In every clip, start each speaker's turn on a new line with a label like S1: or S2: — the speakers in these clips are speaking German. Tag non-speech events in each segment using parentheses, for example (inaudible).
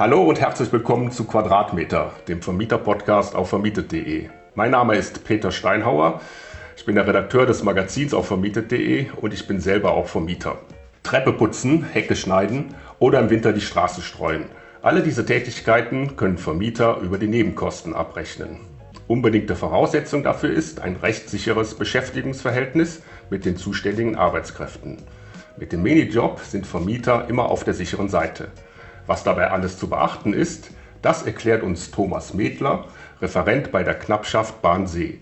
S1: Hallo und herzlich willkommen zu Quadratmeter, dem Vermieter-Podcast auf vermietet.de. Mein Name ist Peter Steinhauer. Ich bin der Redakteur des Magazins auf vermietet.de und ich bin selber auch Vermieter. Treppe putzen, Hecke schneiden oder im Winter die Straße streuen. Alle diese Tätigkeiten können Vermieter über die Nebenkosten abrechnen. Unbedingte Voraussetzung dafür ist ein rechtssicheres Beschäftigungsverhältnis mit den zuständigen Arbeitskräften. Mit dem Minijob sind Vermieter immer auf der sicheren Seite. Was dabei alles zu beachten ist, das erklärt uns Thomas Medler, Referent bei der Knappschaft Bahnsee.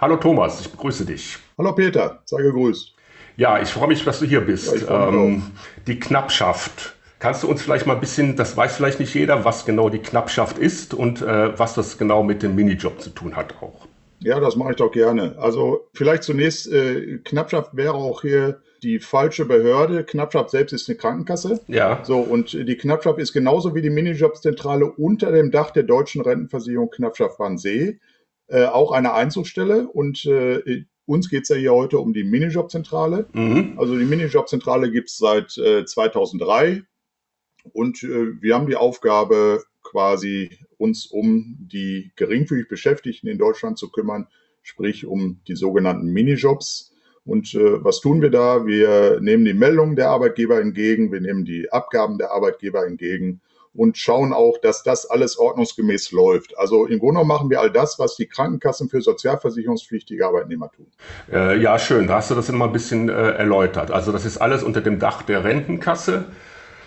S1: Hallo Thomas, ich begrüße dich.
S2: Hallo Peter, sei gegrüßt.
S1: Ja, ich freue mich, dass du hier bist. Ja, ähm, die Knappschaft. Kannst du uns vielleicht mal ein bisschen, das weiß vielleicht nicht jeder, was genau die Knappschaft ist und äh, was das genau mit dem Minijob zu tun hat auch?
S2: Ja, das mache ich doch gerne. Also vielleicht zunächst, äh, Knappschaft wäre auch hier die falsche Behörde. Knappschaft selbst ist eine Krankenkasse. Ja. So, und die Knappschaft ist genauso wie die Minijobzentrale unter dem Dach der deutschen Rentenversicherung Knappschaft Wannsee äh, auch eine Einzugsstelle. Und äh, uns geht es ja hier heute um die Minijobzentrale. Mhm. Also die Minijobzentrale gibt es seit äh, 2003. Und äh, wir haben die Aufgabe, quasi uns um die geringfügig Beschäftigten in Deutschland zu kümmern, sprich um die sogenannten Minijobs. Und äh, was tun wir da? Wir nehmen die Meldungen der Arbeitgeber entgegen, wir nehmen die Abgaben der Arbeitgeber entgegen und schauen auch, dass das alles ordnungsgemäß läuft. Also im Grunde machen wir all das, was die Krankenkassen für sozialversicherungspflichtige Arbeitnehmer tun.
S1: Äh, ja, schön. Da hast du das immer ein bisschen äh, erläutert. Also das ist alles unter dem Dach der Rentenkasse.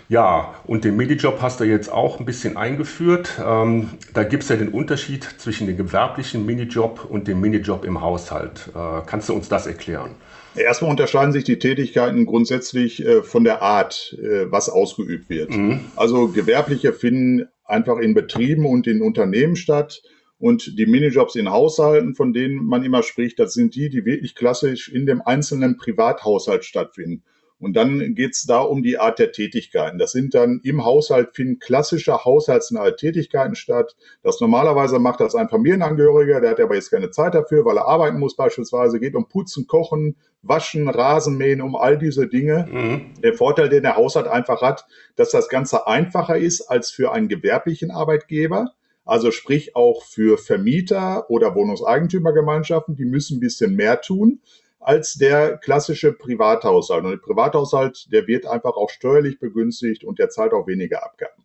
S1: Ja, und den Minijob hast du jetzt auch ein bisschen eingeführt. Ähm, da gibt es ja den Unterschied zwischen dem gewerblichen Minijob und dem Minijob im Haushalt. Äh, kannst du uns das erklären?
S2: Erstmal unterscheiden sich die Tätigkeiten grundsätzlich äh, von der Art, äh, was ausgeübt wird. Mhm. Also gewerbliche finden einfach in Betrieben und in Unternehmen statt. Und die Minijobs in Haushalten, von denen man immer spricht, das sind die, die wirklich klassisch in dem einzelnen Privathaushalt stattfinden. Und dann geht es da um die Art der Tätigkeiten. Das sind dann im Haushalt finden klassische haushaltsnahe Tätigkeiten statt. Das normalerweise macht das ein Familienangehöriger, der hat aber jetzt keine Zeit dafür, weil er arbeiten muss beispielsweise. Geht um Putzen, Kochen, Waschen, Rasenmähen, um all diese Dinge. Mhm. Der Vorteil, den der Haushalt einfach hat, dass das Ganze einfacher ist als für einen gewerblichen Arbeitgeber. Also sprich auch für Vermieter oder Wohnungseigentümergemeinschaften, die müssen ein bisschen mehr tun als der klassische Privathaushalt. Und der Privathaushalt, der wird einfach auch steuerlich begünstigt und der zahlt auch weniger Abgaben.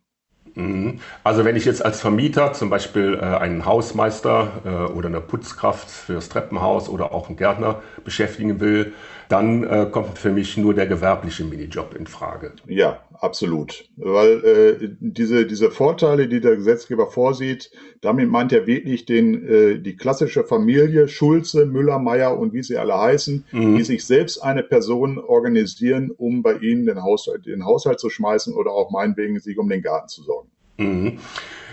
S1: Mhm. Also wenn ich jetzt als Vermieter zum Beispiel äh, einen Hausmeister äh, oder eine Putzkraft fürs Treppenhaus oder auch einen Gärtner beschäftigen will, dann äh, kommt für mich nur der gewerbliche Minijob in Frage.
S2: Ja, absolut. Weil äh, diese, diese Vorteile, die der Gesetzgeber vorsieht, damit meint er wirklich den, äh, die klassische Familie, Schulze, Müller, Meier und wie sie alle heißen, mhm. die sich selbst eine Person organisieren, um bei ihnen den Haushalt, den Haushalt zu schmeißen oder auch meinetwegen sich um den Garten zu sorgen. Mhm.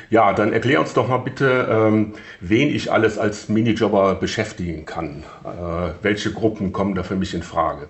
S1: Ja, dann erklär uns doch mal bitte, ähm, wen ich alles als Minijobber beschäftigen kann. Äh, welche Gruppen kommen da für mich in Frage?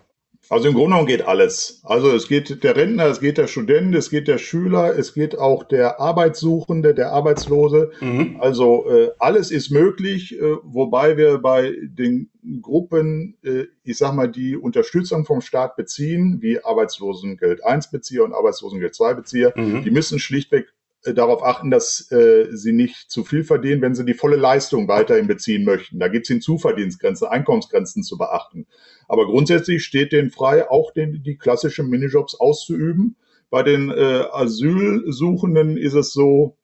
S2: Also im Grunde genommen geht alles. Also es geht der Rentner, es geht der Student, es geht der Schüler, es geht auch der Arbeitssuchende, der Arbeitslose. Mhm. Also äh, alles ist möglich, äh, wobei wir bei den Gruppen, äh, ich sag mal, die Unterstützung vom Staat beziehen, wie Arbeitslosengeld 1 Bezieher und Arbeitslosengeld 2 Bezieher, mhm. die müssen schlichtweg darauf achten, dass äh, sie nicht zu viel verdienen, wenn sie die volle Leistung weiterhin beziehen möchten. Da gibt es Hinzuverdienstgrenzen, Einkommensgrenzen zu beachten. Aber grundsätzlich steht denen frei, auch den, die klassischen Minijobs auszuüben. Bei den äh, Asylsuchenden ist es so,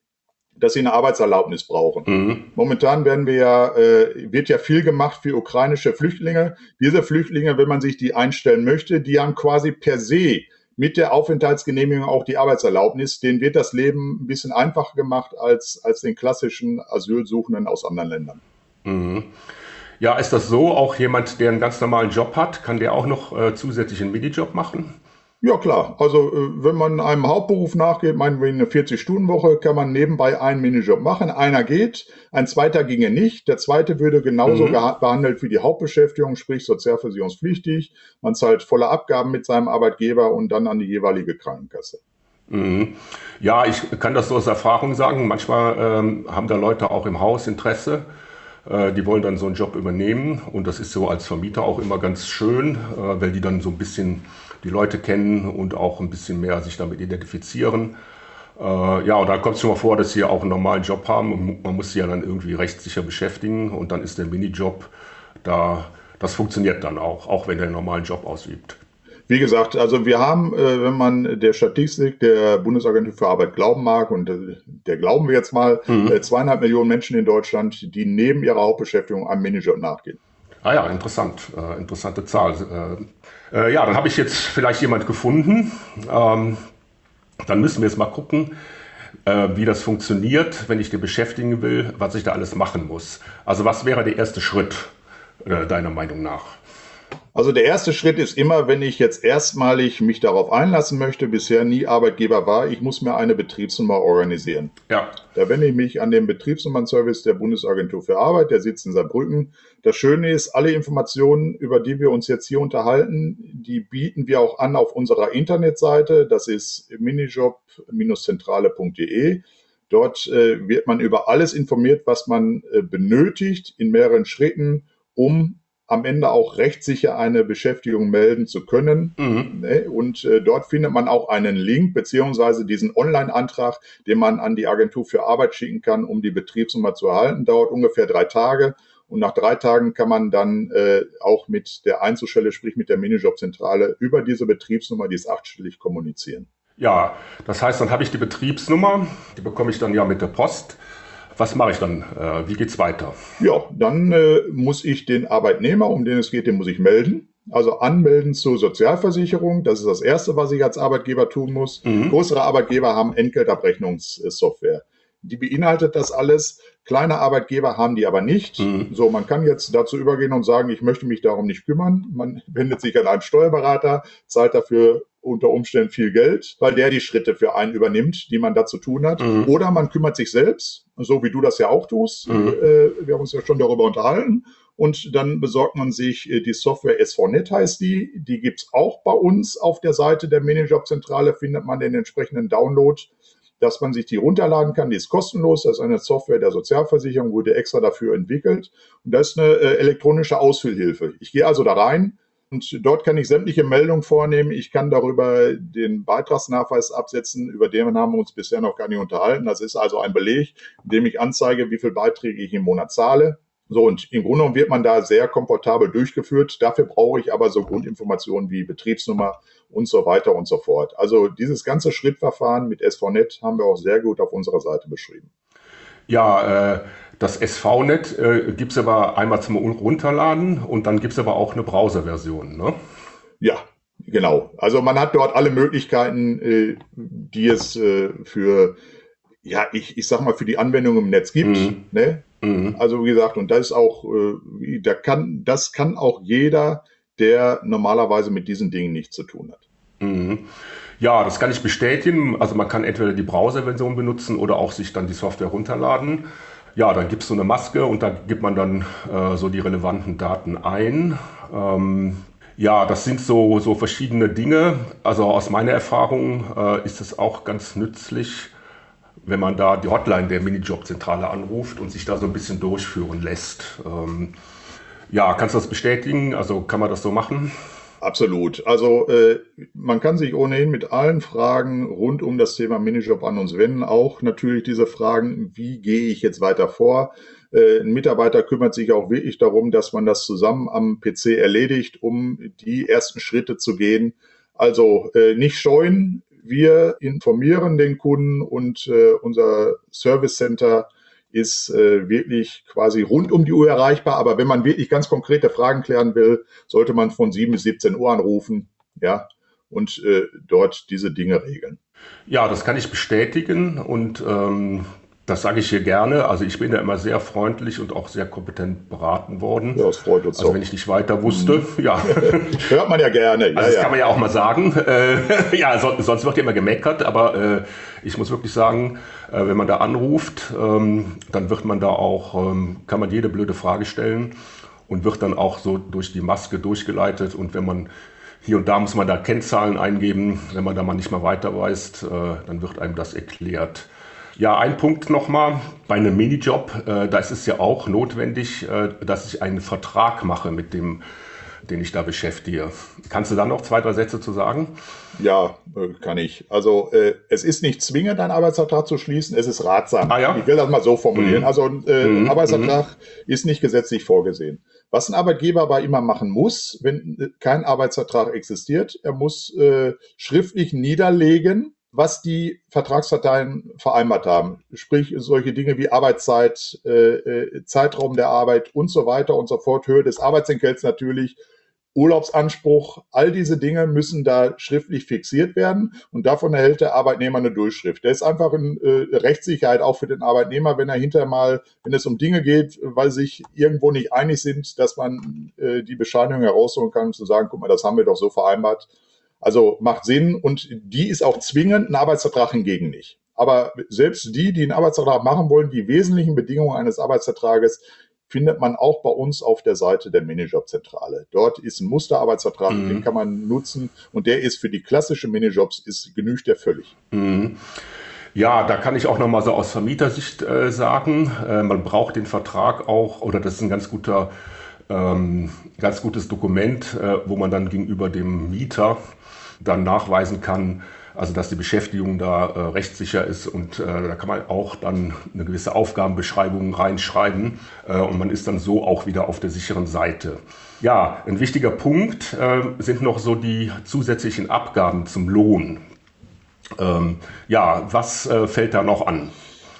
S2: dass sie eine Arbeitserlaubnis brauchen. Mhm. Momentan werden wir ja, äh, wird ja viel gemacht für ukrainische Flüchtlinge. Diese Flüchtlinge, wenn man sich die einstellen möchte, die haben quasi per se mit der Aufenthaltsgenehmigung auch die Arbeitserlaubnis. Denen wird das Leben ein bisschen einfacher gemacht als, als den klassischen Asylsuchenden aus anderen Ländern.
S1: Mhm. Ja, ist das so? Auch jemand, der einen ganz normalen Job hat, kann der auch noch äh, zusätzlich einen Minijob machen?
S2: Ja klar, also äh, wenn man einem Hauptberuf nachgeht, meinen wir eine 40-Stunden-Woche, kann man nebenbei einen Minijob machen. Einer geht, ein zweiter ginge nicht. Der zweite würde genauso mhm. behandelt wie die Hauptbeschäftigung, sprich sozialversicherungspflichtig. Man zahlt volle Abgaben mit seinem Arbeitgeber und dann an die jeweilige Krankenkasse.
S1: Mhm. Ja, ich kann das so aus Erfahrung sagen. Manchmal ähm, haben da Leute auch im Haus Interesse. Äh, die wollen dann so einen Job übernehmen und das ist so als Vermieter auch immer ganz schön, äh, weil die dann so ein bisschen die Leute kennen und auch ein bisschen mehr sich damit identifizieren. Äh, ja, und dann kommt es schon mal vor, dass sie auch einen normalen Job haben und man muss sie ja dann irgendwie rechtssicher beschäftigen und dann ist der Minijob da, das funktioniert dann auch, auch wenn er einen normalen Job ausübt.
S2: Wie gesagt, also wir haben, äh, wenn man der Statistik der Bundesagentur für Arbeit glauben mag, und äh, der glauben wir jetzt mal, mhm. Äh, zweieinhalb Millionen Menschen in Deutschland, die neben ihrer Hauptbeschäftigung einem Minijob nachgehen.
S1: Ah ja, interessant, äh, interessante Zahl. Äh, äh, ja, dann habe ich jetzt vielleicht jemand gefunden. Ähm, dann müssen wir jetzt mal gucken, wie das funktioniert, wenn ich den beschäftigen will, was ich da alles machen muss. Also was wäre der erste Schritt deiner Meinung nach?
S2: Also der erste Schritt ist immer, wenn ich jetzt erstmalig mich darauf einlassen möchte, bisher nie Arbeitgeber war, ich muss mir eine Betriebsnummer organisieren. Ja. Da wende ich mich an den Betriebsnummernservice der Bundesagentur für Arbeit, der sitzt in Saarbrücken. Das Schöne ist, alle Informationen, über die wir uns jetzt hier unterhalten, die bieten wir auch an auf unserer Internetseite. Das ist minijob-zentrale.de. Dort äh, wird man über alles informiert, was man äh, benötigt in mehreren Schritten, um am Ende auch rechtssicher eine Beschäftigung melden zu können. Mhm. Ne? Und äh, dort findet man auch einen Link beziehungsweise diesen Online-Antrag, den man an die Agentur für Arbeit schicken kann, um die Betriebsnummer zu erhalten. Dauert ungefähr drei Tage. Und nach drei Tagen kann man dann äh, auch mit der Einzelstelle, sprich mit der Minijobzentrale, über diese Betriebsnummer, die ist achtstellig, kommunizieren.
S1: Ja, das heißt, dann habe ich die Betriebsnummer, die bekomme ich dann ja mit der Post. Was mache ich dann? Äh, wie es weiter?
S2: Ja, dann äh, muss ich den Arbeitnehmer, um den es geht, den muss ich melden. Also anmelden zur Sozialversicherung. Das ist das Erste, was ich als Arbeitgeber tun muss. Mhm. Größere Arbeitgeber haben Entgeltabrechnungssoftware. Die beinhaltet das alles. Kleine Arbeitgeber haben die aber nicht. Mhm. So, man kann jetzt dazu übergehen und sagen, ich möchte mich darum nicht kümmern. Man (laughs) wendet sich an einen Steuerberater, zahlt dafür unter Umständen viel Geld, weil der die Schritte für einen übernimmt, die man da zu tun hat. Mhm. Oder man kümmert sich selbst, so wie du das ja auch tust. Mhm. Äh, wir haben uns ja schon darüber unterhalten. Und dann besorgt man sich äh, die Software SVNet heißt die. Die gibt's auch bei uns auf der Seite der Minijob-Zentrale, findet man den entsprechenden Download dass man sich die runterladen kann. Die ist kostenlos. Das ist eine Software der Sozialversicherung, wurde extra dafür entwickelt. Und das ist eine äh, elektronische Ausfüllhilfe. Ich gehe also da rein und dort kann ich sämtliche Meldungen vornehmen. Ich kann darüber den Beitragsnachweis absetzen. Über den haben wir uns bisher noch gar nicht unterhalten. Das ist also ein Beleg, in dem ich anzeige, wie viel Beiträge ich im Monat zahle. So, und im Grunde genommen wird man da sehr komfortabel durchgeführt. Dafür brauche ich aber so Grundinformationen wie Betriebsnummer und so weiter und so fort. Also dieses ganze Schrittverfahren mit SVNet haben wir auch sehr gut auf unserer Seite beschrieben.
S1: Ja, äh, das SVNet äh, gibt es aber einmal zum Runterladen und dann gibt es aber auch eine Browserversion, ne?
S2: Ja, genau. Also man hat dort alle Möglichkeiten, äh, die es äh, für, ja, ich, ich sag mal, für die Anwendung im Netz gibt. Mhm. Ne? Mhm. Also wie gesagt, und das ist auch, äh, da kann, das kann auch jeder, der normalerweise mit diesen Dingen nichts zu tun hat.
S1: Mhm. Ja, das kann ich bestätigen. Also man kann entweder die Browser-Version benutzen oder auch sich dann die Software runterladen. Ja, dann gibt es so eine Maske und da gibt man dann äh, so die relevanten Daten ein. Ähm, ja, das sind so, so verschiedene Dinge. Also aus meiner Erfahrung äh, ist es auch ganz nützlich, wenn man da die Hotline der Minijob-Zentrale anruft und sich da so ein bisschen durchführen lässt. Ähm, ja, kannst du das bestätigen? Also kann man das so machen?
S2: Absolut. Also äh, man kann sich ohnehin mit allen Fragen rund um das Thema Minijob an uns wenden. Auch natürlich diese Fragen, wie gehe ich jetzt weiter vor? Äh, ein Mitarbeiter kümmert sich auch wirklich darum, dass man das zusammen am PC erledigt, um die ersten Schritte zu gehen. Also äh, nicht scheuen, wir informieren den Kunden und äh, unser Service Center ist äh, wirklich quasi rund um die Uhr erreichbar. Aber wenn man wirklich ganz konkrete Fragen klären will, sollte man von 7 bis 17 Uhr anrufen, ja, und äh, dort diese Dinge regeln.
S1: Ja, das kann ich bestätigen und ähm, das sage ich hier gerne. Also ich bin ja immer sehr freundlich und auch sehr kompetent beraten worden.
S2: Ja, das freut uns
S1: Also auch. wenn ich nicht weiter wusste, mhm. ja. (laughs)
S2: Hört man ja gerne. Ja,
S1: also das ja. kann man ja auch mal sagen. Äh, (laughs) ja, so, sonst wird ja immer gemeckert, aber äh, ich muss wirklich sagen, äh, wenn man da anruft, ähm, dann wird man da auch, ähm, kann man jede blöde Frage stellen und wird dann auch so durch die Maske durchgeleitet und wenn man hier und da muss man da Kennzahlen eingeben, wenn man da mal nicht mal weiter weiß, äh, dann wird einem das erklärt. Ja, ein Punkt nochmal. Bei einem Minijob, äh, da ist es ja auch notwendig, äh, dass ich einen Vertrag mache mit dem den ich da beschäftige. Kannst du da noch zwei, drei Sätze zu sagen?
S2: Ja, äh, kann ich. Also äh, es ist nicht zwingend, einen Arbeitsvertrag zu schließen, es ist ratsam.
S1: Ah, ja?
S2: Ich will das mal so formulieren. Mhm. Also äh, mhm. ein Arbeitsvertrag mhm. ist nicht gesetzlich vorgesehen. Was ein Arbeitgeber aber immer machen muss, wenn äh, kein Arbeitsvertrag existiert, er muss äh, schriftlich niederlegen, was die Vertragsparteien vereinbart haben. Sprich, solche Dinge wie Arbeitszeit, äh, äh, Zeitraum der Arbeit und so weiter und so fort, Höhe des Arbeitsentgelts natürlich, Urlaubsanspruch, all diese Dinge müssen da schriftlich fixiert werden und davon erhält der Arbeitnehmer eine Durchschrift. Der ist einfach eine äh, Rechtssicherheit auch für den Arbeitnehmer, wenn er hinterher mal, wenn es um Dinge geht, weil sich irgendwo nicht einig sind, dass man die Bescheinigung herausholen kann, um zu sagen, guck mal, das haben wir doch so vereinbart. Also macht Sinn und die ist auch zwingend, ein Arbeitsvertrag hingegen nicht. Aber selbst die, die einen Arbeitsvertrag machen wollen, die wesentlichen Bedingungen eines Arbeitsvertrages findet man auch bei uns auf der Seite der Minijob-Zentrale. Dort ist ein Musterarbeitsvertrag, mhm. den kann man nutzen und der ist für die klassische Minijobs, ist genügt der völlig.
S1: Mhm. Ja, da kann ich auch nochmal so aus Vermietersicht äh, sagen, äh, man braucht den Vertrag auch, oder das ist ein ganz guter, ähm, ganz gutes Dokument, äh, wo man dann gegenüber dem Mieter dann nachweisen kann, also dass die Beschäftigung da äh, rechtssicher ist und äh, da kann man auch dann eine gewisse Aufgabenbeschreibung reinschreiben äh, und man ist dann so auch wieder auf der sicheren Seite. Ja, ein wichtiger Punkt äh, sind noch so die zusätzlichen Abgaben zum Lohn. Ähm, ja, was äh, fällt da noch an?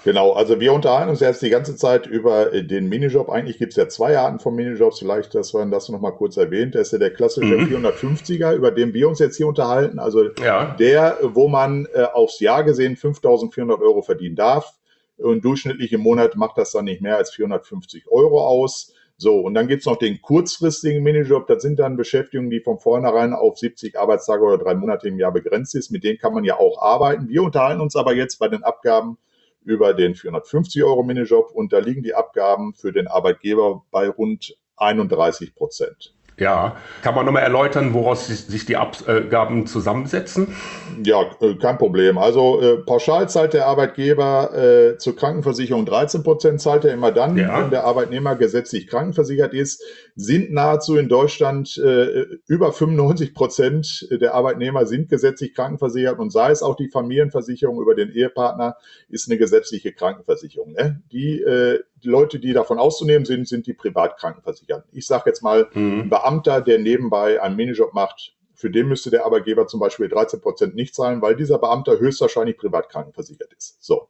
S2: Genau, also wir unterhalten uns jetzt die ganze Zeit über äh, den Minijob. Eigentlich gibt es ja zwei Arten von Minijobs, vielleicht, dass man das noch mal kurz erwähnt. Das ist ja der klassische mhm. 450er, über den wir uns jetzt hier unterhalten. Also ja. der, wo man äh, aufs Jahr gesehen 5.400 Euro verdienen darf. Und durchschnittlich im Monat macht das dann nicht mehr als 450 Euro aus. So, und dann gibt's noch den kurzfristigen Minijob. Das sind dann Beschäftigungen, die von vornherein auf 70 Arbeitstage oder drei Monate im Jahr begrenzt ist. Mit denen kann man ja auch arbeiten. Wir unterhalten uns aber jetzt bei den Abgaben über den 450 Euro Minijob und da liegen die Abgaben für den Arbeitgeber bei rund 31 Prozent.
S1: Ja, kann man nochmal erläutern, woraus sich die Abgaben zusammensetzen?
S2: Ja, äh, kein Problem. Also äh, pauschal zahlt der Arbeitgeber äh, zur Krankenversicherung 13 Prozent, zahlt er immer dann, ja. wenn der Arbeitnehmer gesetzlich krankenversichert ist. Sind nahezu in Deutschland äh, über 95 Prozent der Arbeitnehmer sind gesetzlich krankenversichert und sei es auch die Familienversicherung über den Ehepartner, ist eine gesetzliche Krankenversicherung. Ne? Die äh, die Leute, die davon auszunehmen sind, sind die Privatkrankenversicherten. Ich sage jetzt mal, mhm. ein Beamter, der nebenbei einen Minijob macht, für den müsste der Arbeitgeber zum Beispiel 13 Prozent nicht zahlen, weil dieser Beamter höchstwahrscheinlich privatkrankenversichert ist. So.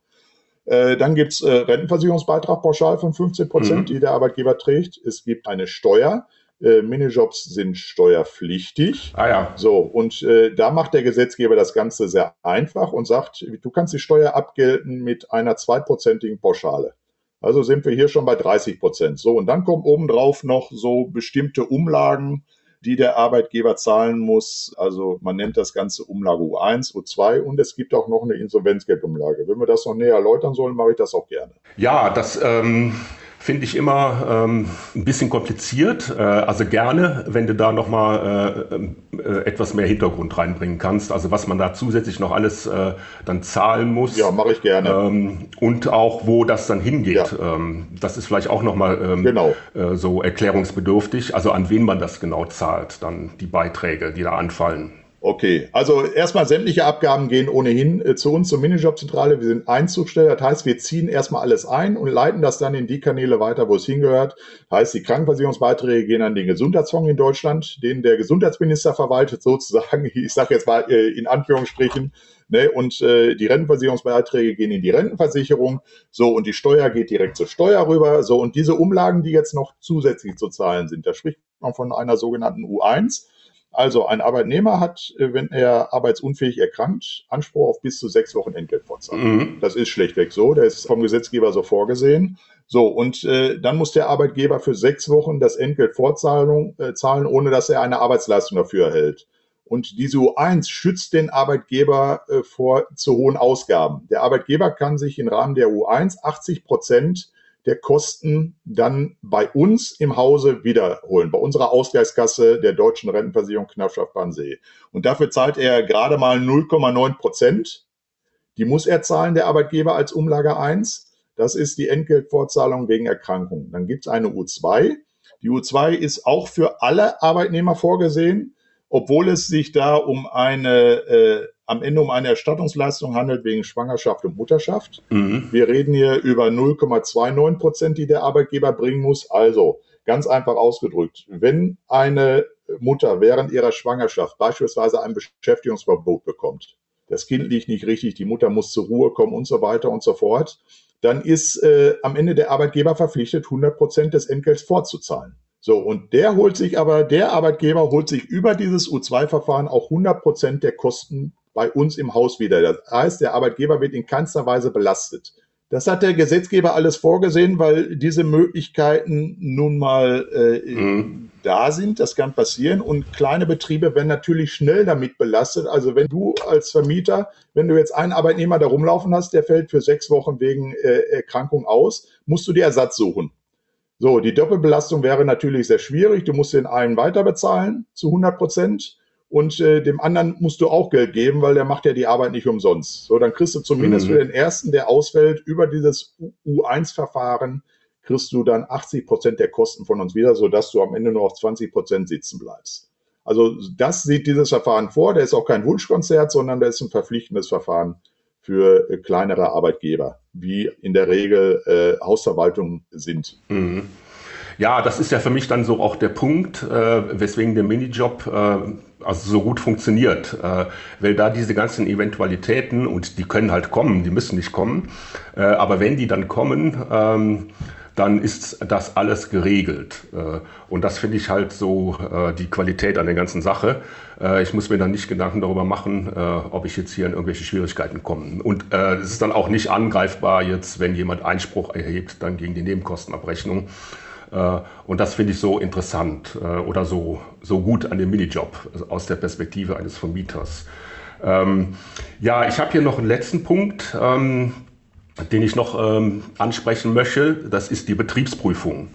S2: Äh, dann gibt's äh, Rentenversicherungsbeitrag pauschal von 15 Prozent, mhm. die der Arbeitgeber trägt. Es gibt eine Steuer. Äh, Minijobs sind steuerpflichtig.
S1: Ah ja.
S2: So, und äh, da macht der Gesetzgeber das Ganze sehr einfach und sagt, du kannst die Steuer abgelten mit einer zweiprozentigen Pauschale. Also sind wir hier schon bei 30 Prozent. So, und dann kommen obendrauf noch so bestimmte Umlagen, die der Arbeitgeber zahlen muss. Also man nennt das Ganze Umlage U1, U2 und es gibt auch noch eine Insolvenzgeldumlage. Wenn wir das noch näher erläutern sollen, mache ich das auch gerne.
S1: Ja, das ähm, finde ich immer ähm, ein bisschen kompliziert. Äh, also gerne, wenn du da nochmal äh, äh, etwas mehr Hintergrund reinbringen kannst. Also was man da zusätzlich noch alles äh, dann zahlen muss.
S2: Ja, mache ich gerne.
S1: Ähm, und auch, wo das dann hingeht. Ja. Ähm, das ist vielleicht auch nochmal ähm, genau. äh, so erklärungsbedürftig. Also an wen man das genau zahlt, dann die Beiträge, die da anfallen.
S2: Okay, also erstmal sämtliche Abgaben gehen ohnehin äh, zu uns zur Minijob-Zentrale. Wir sind Einzugsteller, das heißt, wir ziehen erstmal alles ein und leiten das dann in die Kanäle weiter, wo es hingehört. Das heißt, die Krankenversicherungsbeiträge gehen an den Gesundheitsfonds in Deutschland, den der Gesundheitsminister verwaltet (laughs) sozusagen. Ich sage jetzt mal äh, in Anführungsstrichen. Ne, und äh, die Rentenversicherungsbeiträge gehen in die Rentenversicherung. So, und die Steuer geht direkt zur Steuer rüber. So, und diese Umlagen, die jetzt noch zusätzlich zu zahlen sind, da spricht man von einer sogenannten U1. Also ein Arbeitnehmer hat, äh, wenn er arbeitsunfähig erkrankt, Anspruch auf bis zu sechs Wochen Entgeltfortzahlung. Mhm. Das ist schlechtweg so, der ist vom Gesetzgeber so vorgesehen. So, und äh, dann muss der Arbeitgeber für sechs Wochen das Entgelt vorzahlen, äh, zahlen, ohne dass er eine Arbeitsleistung dafür erhält. Und diese U1 schützt den Arbeitgeber äh, vor zu hohen Ausgaben. Der Arbeitgeber kann sich im Rahmen der U1 80 Prozent der Kosten dann bei uns im Hause wiederholen, bei unserer Ausgleichskasse der deutschen Rentenversicherung Knappschaft Bannsee. Und dafür zahlt er gerade mal 0,9 Prozent. Die muss er zahlen, der Arbeitgeber, als Umlage 1. Das ist die Entgeltfortzahlung wegen Erkrankung. Dann gibt es eine U2. Die U2 ist auch für alle Arbeitnehmer vorgesehen, obwohl es sich da um eine äh, am Ende um eine Erstattungsleistung handelt wegen Schwangerschaft und Mutterschaft. Mhm. Wir reden hier über 0,29 Prozent, die der Arbeitgeber bringen muss. Also ganz einfach ausgedrückt, wenn eine Mutter während ihrer Schwangerschaft beispielsweise ein Beschäftigungsverbot bekommt, das Kind liegt nicht richtig, die Mutter muss zur Ruhe kommen und so weiter und so fort, dann ist äh, am Ende der Arbeitgeber verpflichtet, 100 Prozent des Entgelts vorzuzahlen. So, und der holt sich aber, der Arbeitgeber holt sich über dieses U2-Verfahren auch 100 Prozent der Kosten bei uns im Haus wieder. Das heißt, der Arbeitgeber wird in keinster Weise belastet. Das hat der Gesetzgeber alles vorgesehen, weil diese Möglichkeiten nun mal äh, mhm. da sind. Das kann passieren. Und kleine Betriebe werden natürlich schnell damit belastet. Also wenn du als Vermieter, wenn du jetzt einen Arbeitnehmer da rumlaufen hast, der fällt für sechs Wochen wegen äh, Erkrankung aus, musst du dir Ersatz suchen. So, die Doppelbelastung wäre natürlich sehr schwierig. Du musst den einen weiter bezahlen zu 100 Prozent und äh, dem anderen musst du auch Geld geben, weil der macht ja die Arbeit nicht umsonst. So, dann kriegst du zumindest mhm. für den ersten, der ausfällt, über dieses U1-Verfahren, kriegst du dann 80 Prozent der Kosten von uns wieder, sodass du am Ende nur auf 20 Prozent sitzen bleibst. Also das sieht dieses Verfahren vor. Der ist auch kein Wunschkonzert, sondern der ist ein verpflichtendes Verfahren für äh, kleinere Arbeitgeber, wie in der Regel äh, Hausverwaltungen sind. Mhm.
S1: Ja, das ist ja für mich dann so auch der Punkt, äh, weswegen der Minijob äh, also so gut funktioniert, äh, weil da diese ganzen Eventualitäten und die können halt kommen, die müssen nicht kommen, äh, aber wenn die dann kommen, ähm, dann ist das alles geregelt. Äh, und das finde ich halt so äh, die Qualität an der ganzen Sache. Äh, ich muss mir dann nicht Gedanken darüber machen, ob ich jetzt hier in irgendwelche Schwierigkeiten komme. Und es ist dann auch nicht angreifbar jetzt, wenn jemand Einspruch erhebt, dann gegen die Nebenkostenabrechnung. Und das finde ich so interessant oder so, so gut an dem Minijob aus der Perspektive eines Vermieters. Ähm, ja, ich habe hier noch einen letzten Punkt. Ähm, den ich noch ähm, ansprechen möchte, das ist die Betriebsprüfung.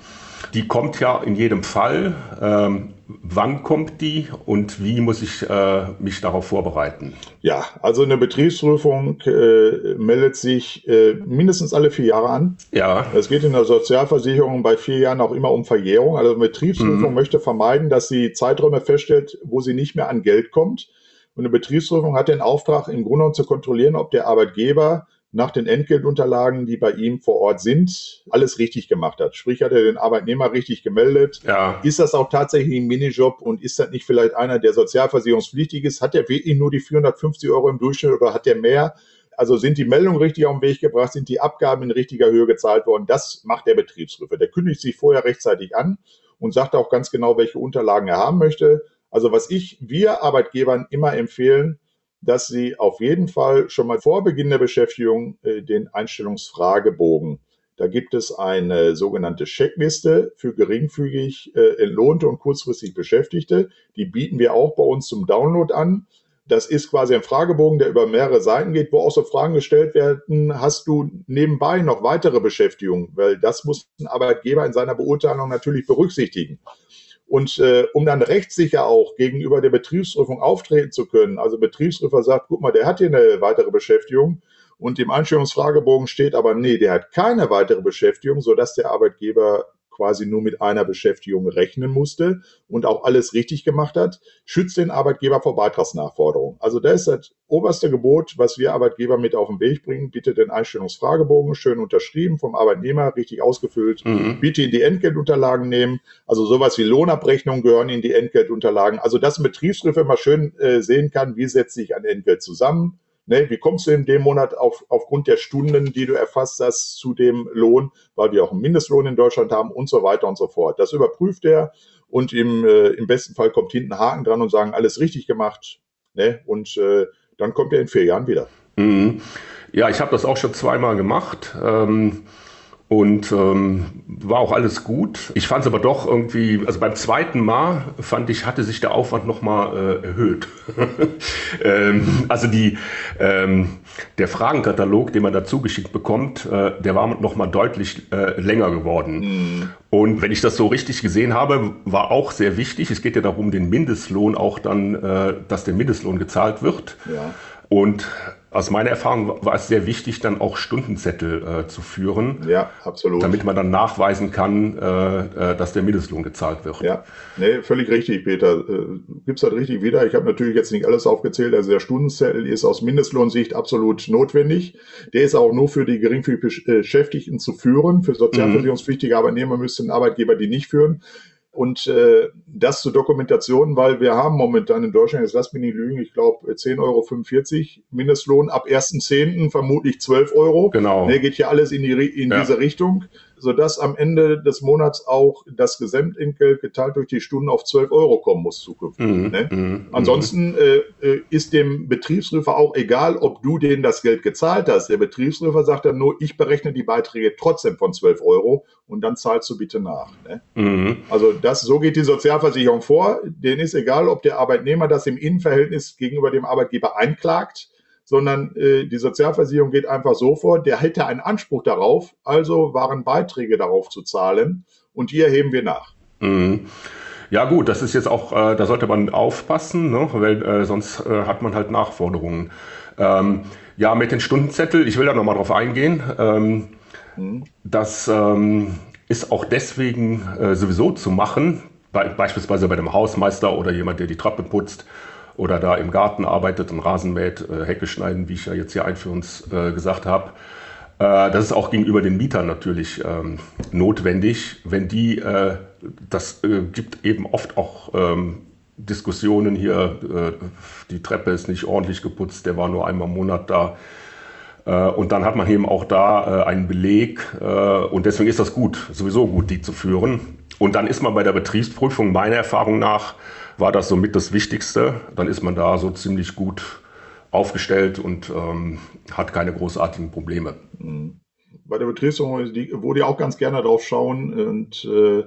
S1: Die kommt ja in jedem Fall. Ähm, wann kommt die und wie muss ich äh, mich darauf vorbereiten?
S2: Ja, also eine Betriebsprüfung äh, meldet sich äh, mindestens alle vier Jahre an. Ja. Es geht in der Sozialversicherung bei vier Jahren auch immer um Verjährung. Also eine Betriebsprüfung mhm. möchte vermeiden, dass sie Zeiträume feststellt, wo sie nicht mehr an Geld kommt. Und eine Betriebsprüfung hat den Auftrag, im Grunde genommen zu kontrollieren, ob der Arbeitgeber nach den Entgeltunterlagen, die bei ihm vor Ort sind, alles richtig gemacht hat. Sprich, hat er den Arbeitnehmer richtig gemeldet? Ja. Ist das auch tatsächlich ein Minijob und ist das nicht vielleicht einer, der sozialversicherungspflichtig ist? Hat er wirklich nur die 450 Euro im Durchschnitt oder hat er mehr? Also sind die Meldungen richtig auf den Weg gebracht? Sind die Abgaben in richtiger Höhe gezahlt worden? Das macht der Betriebsprüfer. Der kündigt sich vorher rechtzeitig an und sagt auch ganz genau, welche Unterlagen er haben möchte. Also was ich, wir Arbeitgebern immer empfehlen, dass Sie auf jeden Fall schon mal vor Beginn der Beschäftigung äh, den Einstellungsfragebogen da gibt es eine sogenannte Checkliste für geringfügig äh, entlohnte und kurzfristig Beschäftigte. Die bieten wir auch bei uns zum Download an. Das ist quasi ein Fragebogen, der über mehrere Seiten geht, wo auch so Fragen gestellt werden, hast du nebenbei noch weitere Beschäftigung? Weil das muss ein Arbeitgeber in seiner Beurteilung natürlich berücksichtigen. Und äh, um dann rechtssicher auch gegenüber der Betriebsprüfung auftreten zu können, also Betriebsprüfer sagt, guck mal, der hat hier eine weitere Beschäftigung. Und im Einstellungsfragebogen steht aber, nee, der hat keine weitere Beschäftigung, sodass der Arbeitgeber quasi nur mit einer Beschäftigung rechnen musste und auch alles richtig gemacht hat, schützt den Arbeitgeber vor Beitragsnachforderungen. Also das ist das oberste Gebot, was wir Arbeitgeber mit auf den Weg bringen. Bitte den Einstellungsfragebogen schön unterschrieben vom Arbeitnehmer, richtig ausgefüllt. Mhm. Bitte in die Entgeltunterlagen nehmen. Also sowas wie Lohnabrechnungen gehören in die Entgeltunterlagen. Also dass ein Betriebsprüfer mal schön äh, sehen kann, wie setzt sich ein Entgelt zusammen Ne, wie kommst du in dem Monat auf, aufgrund der Stunden, die du erfasst hast, zu dem Lohn, weil wir auch einen Mindestlohn in Deutschland haben und so weiter und so fort. Das überprüft er und im, äh, im besten Fall kommt hinten Haken dran und sagen, alles richtig gemacht. Ne? Und äh, dann kommt er in vier Jahren wieder.
S1: Mhm. Ja, ich habe das auch schon zweimal gemacht. Ähm und ähm, war auch alles gut. Ich fand es aber doch irgendwie, also beim zweiten Mal fand ich, hatte sich der Aufwand nochmal äh, erhöht. (laughs) ähm, also die, ähm, der Fragenkatalog, den man dazu geschickt bekommt, äh, der war nochmal deutlich äh, länger geworden. Mhm. Und wenn ich das so richtig gesehen habe, war auch sehr wichtig, es geht ja darum, den Mindestlohn auch dann, äh, dass der Mindestlohn gezahlt wird. Ja. Und aus meiner Erfahrung war es sehr wichtig, dann auch Stundenzettel äh, zu führen.
S2: Ja, absolut.
S1: Damit man dann nachweisen kann, äh, äh dass der Mindestlohn gezahlt wird.
S2: Ja, nee, völlig richtig, Peter. Äh, gibt's halt richtig wieder. Ich habe natürlich jetzt nicht alles aufgezählt. Also der Stundenzettel ist aus Mindestlohnsicht absolut notwendig. Der ist auch nur für die geringfügig Beschäftigten zu führen. Für sozialversicherungspflichtige Arbeitnehmer müssten Arbeitgeber die nicht führen und äh, das zur Dokumentation, weil wir haben momentan in Deutschland, jetzt lass mich nicht lügen, ich glaube 10,45 Euro Mindestlohn, ab 1.10. vermutlich 12 Euro.
S1: Genau.
S2: Ne, geht hier alles in, die, in ja. diese Richtung sodass am Ende des Monats auch das Gesamtentgelt geteilt durch die Stunden auf 12 Euro kommen muss zukünftig. Mhm. Ne? Mhm. Ansonsten äh, äh, ist dem Betriebsprüfer auch egal, ob du denen das Geld gezahlt hast. Der Betriebsprüfer sagt dann nur, ich berechne die Beiträge trotzdem von 12 Euro und dann zahlst du bitte nach. Ne? Mhm. Also das, so geht die Sozialversicherung vor. Denen ist egal, ob der Arbeitnehmer das im Innenverhältnis gegenüber dem Arbeitgeber einklagt sondern äh, die Sozialversicherung geht einfach so vor, der hätte einen Anspruch darauf, also waren Beiträge darauf zu zahlen und die erheben wir nach.
S1: Mhm. Ja gut, das ist jetzt auch, äh, da sollte man aufpassen, ne? weil äh, sonst äh, hat man halt Nachforderungen. Ähm, ja, mit den Stundenzettel, ich will da nochmal drauf eingehen. Ähm, mhm. Das ähm, ist auch deswegen äh, sowieso zu machen, be beispielsweise bei dem Hausmeister oder jemand, der die Treppe putzt oder da im Garten arbeitet und Rasen mäht, äh, Hecke schneiden, wie ich ja jetzt hier einführends äh, gesagt habe. Äh, das ist auch gegenüber den Mietern natürlich ähm, notwendig, wenn die, äh, das äh, gibt eben oft auch ähm, Diskussionen hier, äh, die Treppe ist nicht ordentlich geputzt, der war nur einmal im Monat da. Und dann hat man eben auch da einen Beleg und deswegen ist das gut, sowieso gut, die zu führen. Und dann ist man bei der Betriebsprüfung meiner Erfahrung nach war das somit das Wichtigste. Dann ist man da so ziemlich gut aufgestellt und ähm, hat keine großartigen Probleme.
S2: Mhm. Bei der Betriebsprüfung wurde ja auch ganz gerne drauf schauen und äh,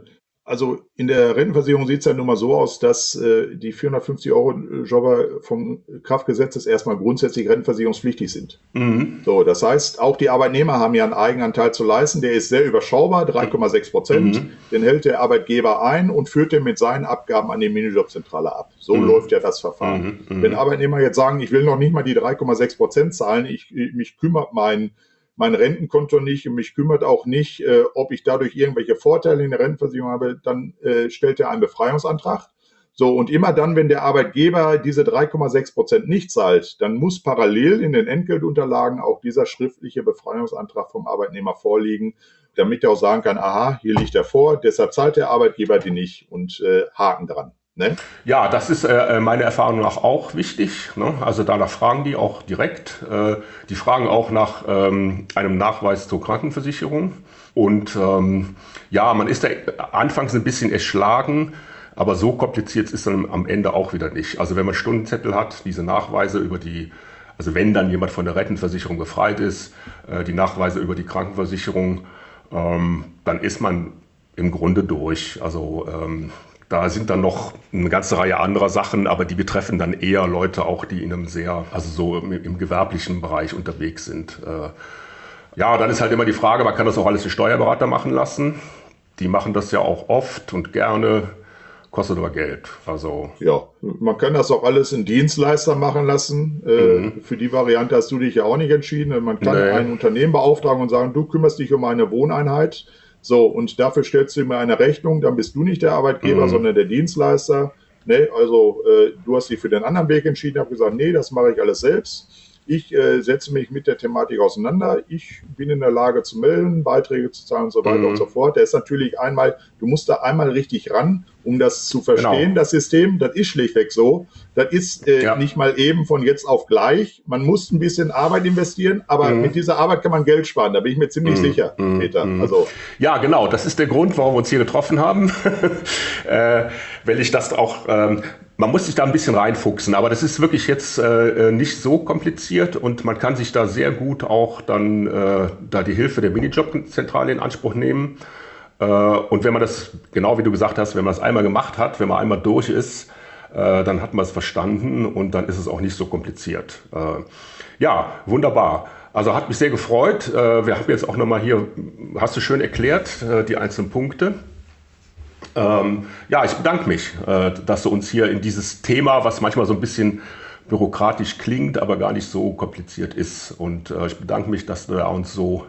S2: also in der Rentenversicherung sieht es ja nun mal so aus, dass äh, die 450 Euro Jobber vom Kraftgesetzes erstmal grundsätzlich rentenversicherungspflichtig sind. Mhm. So, das heißt, auch die Arbeitnehmer haben ja einen Eigenanteil zu leisten. Der ist sehr überschaubar, 3,6 Prozent. Mhm. Den hält der Arbeitgeber ein und führt den mit seinen Abgaben an die Minijobzentrale ab. So mhm. läuft ja das Verfahren. Mhm. Mhm. Wenn Arbeitnehmer jetzt sagen, ich will noch nicht mal die 3,6 Prozent zahlen, ich, mich kümmert mein mein Rentenkonto nicht und mich kümmert auch nicht, äh, ob ich dadurch irgendwelche Vorteile in der Rentenversicherung habe, dann äh, stellt er einen Befreiungsantrag. So, und immer dann, wenn der Arbeitgeber diese 3,6 Prozent nicht zahlt, dann muss parallel in den Entgeltunterlagen auch dieser schriftliche Befreiungsantrag vom Arbeitnehmer vorliegen, damit er auch sagen kann, aha, hier liegt er vor, deshalb zahlt der Arbeitgeber die nicht und äh, Haken dran.
S1: Ne? Ja, das ist äh, äh, meiner Erfahrung nach auch wichtig. Ne? Also danach fragen die auch direkt. Äh, die fragen auch nach ähm, einem Nachweis zur Krankenversicherung. Und ähm, ja, man ist da anfangs ein bisschen erschlagen, aber so kompliziert ist dann am Ende auch wieder nicht. Also wenn man Stundenzettel hat, diese Nachweise über die, also wenn dann jemand von der Rentenversicherung befreit ist, äh, die Nachweise über die Krankenversicherung, ähm, dann ist man im Grunde durch. Also ähm, da sind dann noch eine ganze Reihe anderer Sachen, aber die betreffen dann eher Leute auch, die in einem sehr, also so im, im gewerblichen Bereich unterwegs sind. Äh, ja, dann ist halt immer die Frage, man kann das auch alles die Steuerberater machen lassen. Die machen das ja auch oft und gerne, kostet aber Geld. Also
S2: ja, man kann das auch alles in Dienstleister machen lassen. Äh, mhm. Für die Variante hast du dich ja auch nicht entschieden. Man kann nee. ein Unternehmen beauftragen und sagen, du kümmerst dich um eine Wohneinheit so, und dafür stellst du mir eine Rechnung, dann bist du nicht der Arbeitgeber, mhm. sondern der Dienstleister. Ne? Also äh, du hast dich für den anderen Weg entschieden, habe gesagt, nee, das mache ich alles selbst. Ich äh, setze mich mit der Thematik auseinander. Ich bin in der Lage zu melden, Beiträge zu zahlen und so weiter mhm. und so fort. Der ist natürlich einmal, du musst da einmal richtig ran, um das zu verstehen, genau. das System. Das ist schlichtweg so. Das ist äh, ja. nicht mal eben von jetzt auf gleich. Man muss ein bisschen Arbeit investieren, aber mhm. mit dieser Arbeit kann man Geld sparen. Da bin ich mir ziemlich mhm. sicher, mhm. Peter.
S1: Mhm. Also ja, genau. Das ist der Grund, warum wir uns hier getroffen haben, (laughs) äh, weil ich das auch ähm, man muss sich da ein bisschen reinfuchsen, aber das ist wirklich jetzt äh, äh, nicht so kompliziert und man kann sich da sehr gut auch dann äh, da die Hilfe der Minijobzentrale in Anspruch nehmen. Äh, und wenn man das, genau wie du gesagt hast, wenn man das einmal gemacht hat, wenn man einmal durch ist, äh, dann hat man es verstanden und dann ist es auch nicht so kompliziert. Äh, ja, wunderbar. Also hat mich sehr gefreut. wir haben jetzt auch nochmal hier, hast du schön erklärt, die einzelnen Punkte. Ähm, ja, ich bedanke mich, dass du uns hier in dieses Thema, was manchmal so ein bisschen bürokratisch klingt, aber gar nicht so kompliziert ist. Und ich bedanke mich, dass du uns so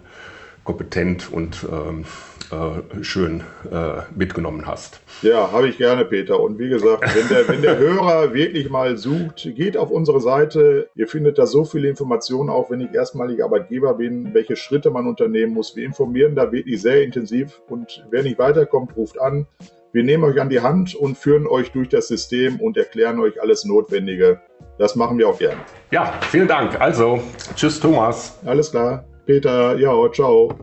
S1: kompetent und ähm, äh, schön äh, mitgenommen hast.
S2: Ja, habe ich gerne, Peter. Und wie gesagt, wenn der, wenn der Hörer wirklich mal sucht, geht auf unsere Seite. Ihr findet da so viele Informationen, auch wenn ich erstmalig Arbeitgeber bin, welche Schritte man unternehmen muss. Wir informieren da wirklich sehr intensiv. Und wer nicht weiterkommt, ruft an. Wir nehmen euch an die Hand und führen euch durch das System und erklären euch alles Notwendige. Das machen wir auch gerne.
S1: Ja, vielen Dank. Also, tschüss Thomas.
S2: Alles klar. Peter, ja, ciao.